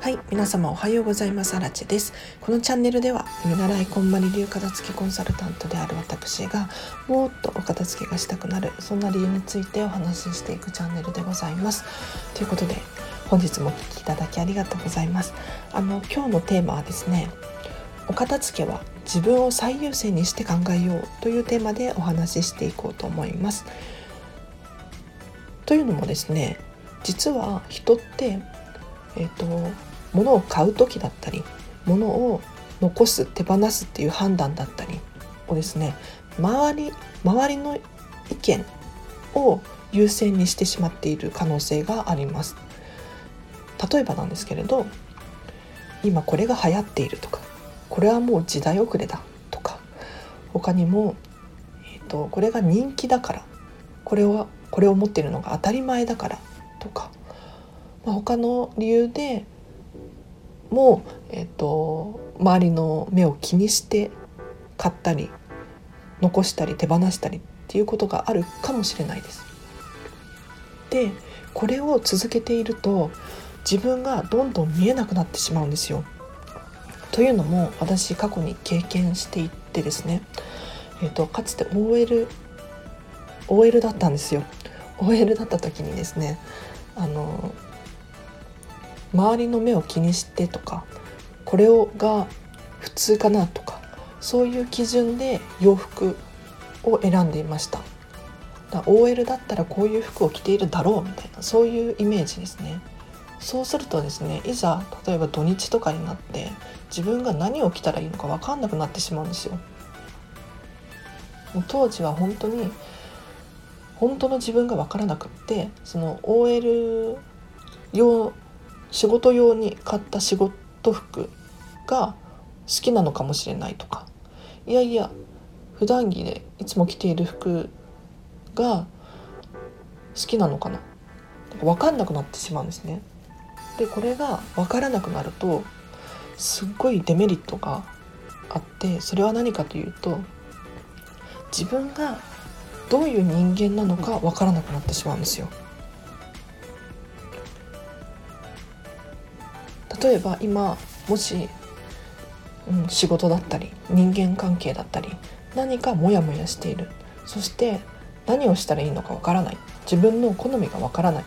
はい皆様おはようございます。アラチェです。このチャンネルでは見習いこんまり流片付けコンサルタントである私がもっとお片付けがしたくなるそんな理由についてお話ししていくチャンネルでございます。ということで本日もお聴きいただきありがとうございます。あの今日のテーマはですねお片付けは自分を最優先にして考えようというテーマでお話ししていこうと思います。というのもですね実は人ってえっ、ー、と物を買う時だったり物を残す手放すっていう判断だったりをですね周り周りの意見を優先にしてしまっている可能性があります。例えばなんですけれど今これが流行っているとかこれはもう時代遅れだとか他にも、えーと、これが人気だからこれはこれを持ってるのが当たり前だからとか、まあ、他の理由でも、えーと、周りの目を気にして買ったり残したり手放したりっていうことがあるかもしれないです。でこれを続けていると自分がどんどん見えなくなってしまうんですよ。というのも私過去に経験していってですね、えーと、かつて OL, OL だったんですよ。OL だった時にですねあの周りの目を気にしてとかこれをが普通かなとかそういう基準で洋服を選んでいました。だ OL だったらこういう服を着ているだろうみたいなそういうイメージですね。そうするとですねいざ例えば土日とかになって自分が何を着たらいいのか分かんなくなってしまうんですよ。当時は本当に本当の自分が分からなくってその OL 用仕事用に買った仕事服が好きなのかもしれないとかいやいや普段着でいつも着ている服が好きなのかな分かんなくなってしまうんですね。でこれが分からなくなるとすっごいデメリットがあってそれは何かというと自分がどういう人間なのか分からなくなってしまうんですよ。例えば今もし、うん、仕事だったり人間関係だったり何かモヤモヤしている。そして何をしたらいいのかわからない。自分の好みがわからない。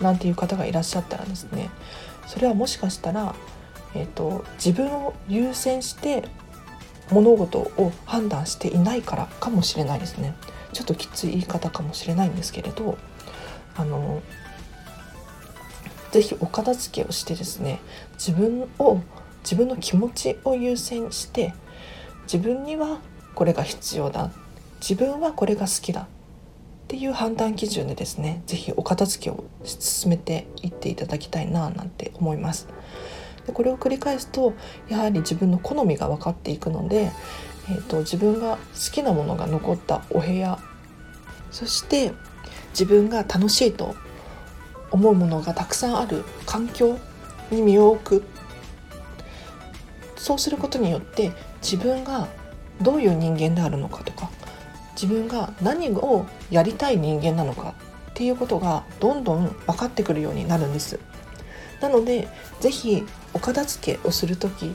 なんていう方がいらっしゃったらですね。それはもしかしたら、えーと、自分を優先して物事を判断していないからかもしれないですね。ちょっときつい言い方かもしれないんですけれどあの是非お片付けをしてですね自分を自分の気持ちを優先して自分にはこれが必要だ自分はこれが好きだっていう判断基準でですね是非お片付けを進めていっていただきたいななんて思います。でこれを繰り返すとやはり自分の好みが分かっていくので、えーと自分が好きなものが残ったお部屋。そして自分が楽しいと思うものがたくさんある環境に身を置く。そうすることによって自分がどういう人間であるのかとか自分が何をやりたい人間なのかっていうことがどんどん分かってくるようになるんです。なので是非お片付けをする時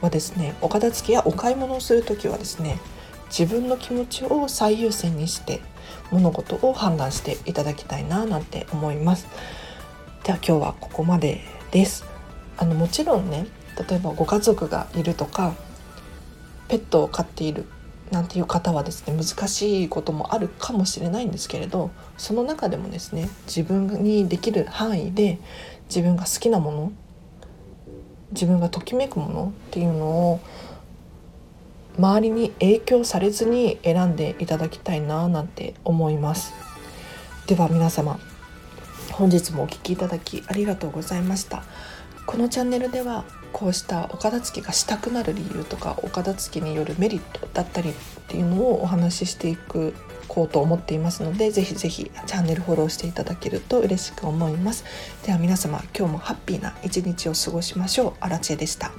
はですねお片付けやお買い物をする時はですね自分の気持ちを最優先にして物事を判断していただきたいななんて思います。では今日はここまでです。あのもちろんね例えばご家族がいるとかペットを飼っているなんていう方はですね難しいこともあるかもしれないんですけれどその中でもですね自分にできる範囲で自分が好きなもの自分がときめくものっていうのを周りに影響されずに選んでいただきたいななんて思います。では皆様本日もお聴きいただきありがとうございました。このチャンネルではこうしたお片付けがしたくなる理由とかお片付けによるメリットだったりっていうのをお話ししていくこうと思っていますのでぜひぜひチャンネルフォローしていただけると嬉しく思います。では皆様今日もハッピーな一日を過ごしましょう。アラチェでした。